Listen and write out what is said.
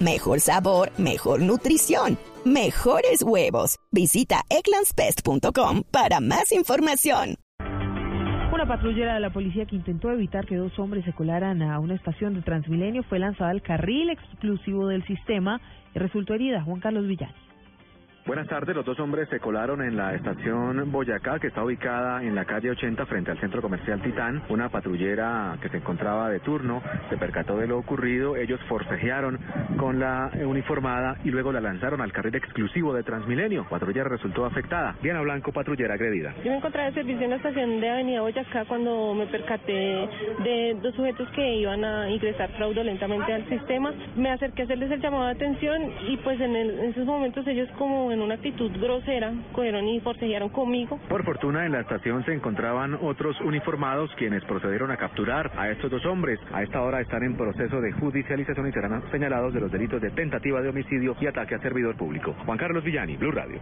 Mejor sabor, mejor nutrición, mejores huevos. Visita egglandsbest.com para más información. Una patrullera de la policía que intentó evitar que dos hombres se colaran a una estación de Transmilenio fue lanzada al carril exclusivo del sistema y resultó herida. Juan Carlos Villani. Buenas tardes, los dos hombres se colaron en la estación Boyacá, que está ubicada en la calle 80 frente al centro comercial Titán. Una patrullera que se encontraba de turno se percató de lo ocurrido, ellos forcejearon con la uniformada y luego la lanzaron al carril exclusivo de Transmilenio. Patrullera resultó afectada. Diana Blanco, patrullera agredida. Yo me encontraba de servicio en la estación de Avenida Boyacá cuando me percaté de dos sujetos que iban a ingresar fraudulentamente al sistema. Me acerqué a hacerles el llamado de atención y pues en, en esos momentos ellos como en una actitud grosera, cogieron y forcejearon conmigo. Por fortuna en la estación se encontraban otros uniformados quienes procedieron a capturar a estos dos hombres. A esta hora están en proceso de judicialización y serán señalados de los delitos de tentativa de homicidio y ataque a servidor público. Juan Carlos Villani, Blue Radio.